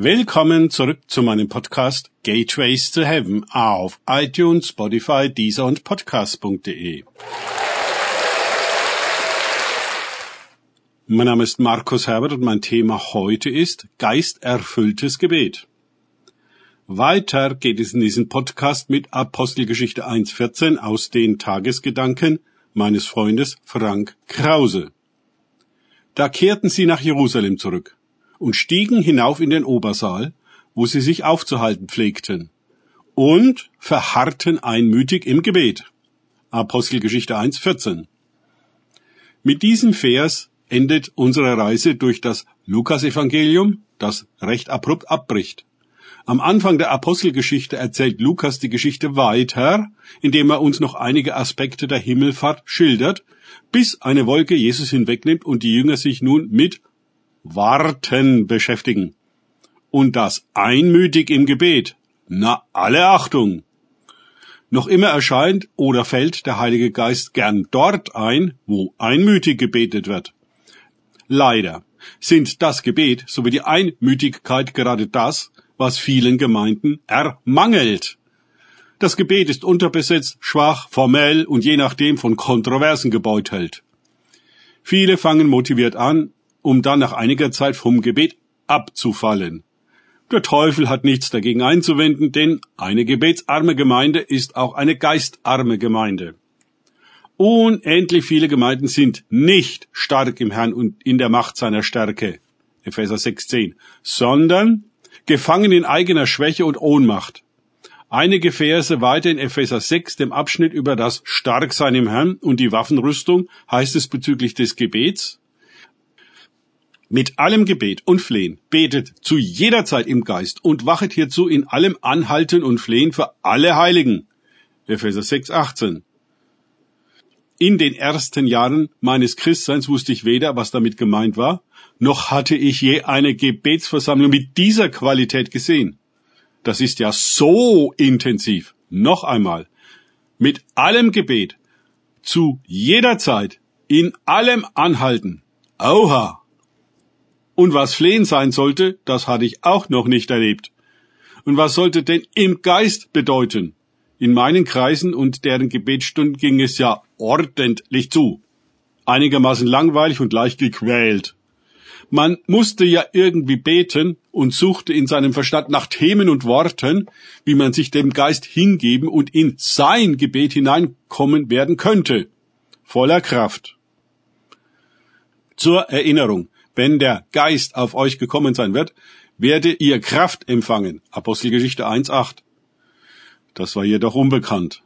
Willkommen zurück zu meinem Podcast Gateways to Heaven auf iTunes, Spotify, Deezer und Podcast.de. Mein Name ist Markus Herbert und mein Thema heute ist geisterfülltes Gebet. Weiter geht es in diesem Podcast mit Apostelgeschichte 1.14 aus den Tagesgedanken meines Freundes Frank Krause. Da kehrten sie nach Jerusalem zurück und stiegen hinauf in den Obersaal, wo sie sich aufzuhalten pflegten, und verharrten einmütig im Gebet. Apostelgeschichte 1,14. Mit diesem Vers endet unsere Reise durch das Lukasevangelium, das recht abrupt abbricht. Am Anfang der Apostelgeschichte erzählt Lukas die Geschichte weiter, indem er uns noch einige Aspekte der Himmelfahrt schildert, bis eine Wolke Jesus hinwegnimmt und die Jünger sich nun mit Warten beschäftigen. Und das einmütig im Gebet. Na, alle Achtung! Noch immer erscheint oder fällt der Heilige Geist gern dort ein, wo einmütig gebetet wird. Leider sind das Gebet sowie die Einmütigkeit gerade das, was vielen Gemeinden ermangelt. Das Gebet ist unterbesetzt, schwach, formell und je nachdem von Kontroversen gebeutelt. Viele fangen motiviert an, um dann nach einiger Zeit vom Gebet abzufallen. Der Teufel hat nichts dagegen einzuwenden, denn eine gebetsarme Gemeinde ist auch eine geistarme Gemeinde. Unendlich viele Gemeinden sind nicht stark im Herrn und in der Macht seiner Stärke, Epheser 6,10, sondern gefangen in eigener Schwäche und Ohnmacht. Einige Verse weiter in Epheser 6, dem Abschnitt über das Starksein im Herrn und die Waffenrüstung, heißt es bezüglich des Gebets, mit allem Gebet und Flehen betet zu jeder Zeit im Geist und wachet hierzu in allem Anhalten und Flehen für alle Heiligen. Epheser 6, 18. In den ersten Jahren meines Christseins wusste ich weder, was damit gemeint war, noch hatte ich je eine Gebetsversammlung mit dieser Qualität gesehen. Das ist ja so intensiv. Noch einmal. Mit allem Gebet, zu jeder Zeit, in allem Anhalten. Oha! Und was Flehen sein sollte, das hatte ich auch noch nicht erlebt. Und was sollte denn im Geist bedeuten? In meinen Kreisen und deren Gebetsstunden ging es ja ordentlich zu. Einigermaßen langweilig und leicht gequält. Man musste ja irgendwie beten und suchte in seinem Verstand nach Themen und Worten, wie man sich dem Geist hingeben und in sein Gebet hineinkommen werden könnte. Voller Kraft. Zur Erinnerung wenn der Geist auf euch gekommen sein wird, werde ihr Kraft empfangen. Apostelgeschichte 1.8. Das war jedoch unbekannt.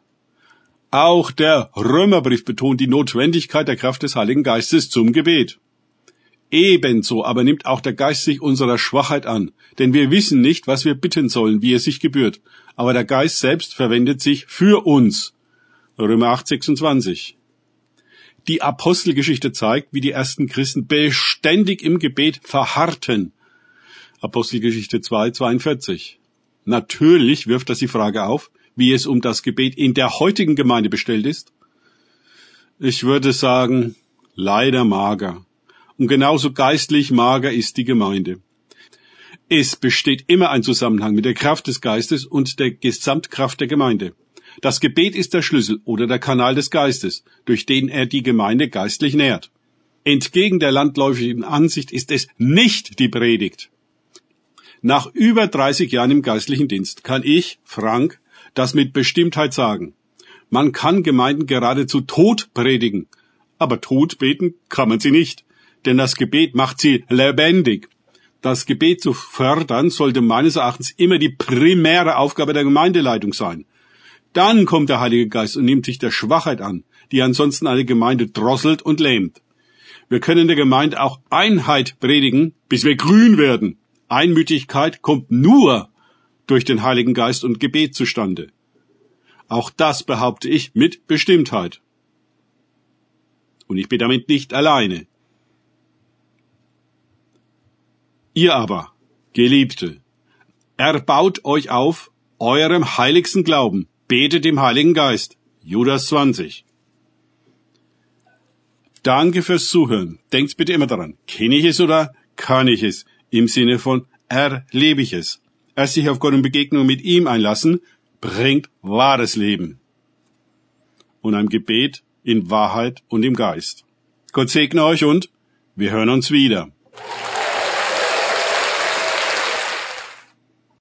Auch der Römerbrief betont die Notwendigkeit der Kraft des Heiligen Geistes zum Gebet. Ebenso aber nimmt auch der Geist sich unserer Schwachheit an, denn wir wissen nicht, was wir bitten sollen, wie es sich gebührt. Aber der Geist selbst verwendet sich für uns. Römer 8, 26. Die Apostelgeschichte zeigt, wie die ersten Christen beständig im Gebet verharrten. Apostelgeschichte 2, 42. Natürlich wirft das die Frage auf, wie es um das Gebet in der heutigen Gemeinde bestellt ist. Ich würde sagen, leider mager. Und genauso geistlich mager ist die Gemeinde. Es besteht immer ein Zusammenhang mit der Kraft des Geistes und der Gesamtkraft der Gemeinde. Das Gebet ist der Schlüssel oder der Kanal des Geistes, durch den er die Gemeinde geistlich nährt. Entgegen der landläufigen Ansicht ist es nicht die Predigt. Nach über 30 Jahren im geistlichen Dienst kann ich, Frank, das mit Bestimmtheit sagen. Man kann Gemeinden geradezu tot predigen, aber tot beten kann man sie nicht, denn das Gebet macht sie lebendig. Das Gebet zu fördern sollte meines Erachtens immer die primäre Aufgabe der Gemeindeleitung sein. Dann kommt der Heilige Geist und nimmt sich der Schwachheit an, die ansonsten eine Gemeinde drosselt und lähmt. Wir können der Gemeinde auch Einheit predigen, bis wir grün werden. Einmütigkeit kommt nur durch den Heiligen Geist und Gebet zustande. Auch das behaupte ich mit Bestimmtheit. Und ich bin damit nicht alleine. Ihr aber, Geliebte, erbaut euch auf eurem heiligsten Glauben, Betet dem Heiligen Geist. Judas 20. Danke fürs Zuhören. Denkt bitte immer daran. Kenne ich es oder kann ich es? Im Sinne von erlebe ich es. Erst sich auf Gott und Begegnung mit ihm einlassen, bringt wahres Leben. Und ein Gebet in Wahrheit und im Geist. Gott segne euch und wir hören uns wieder.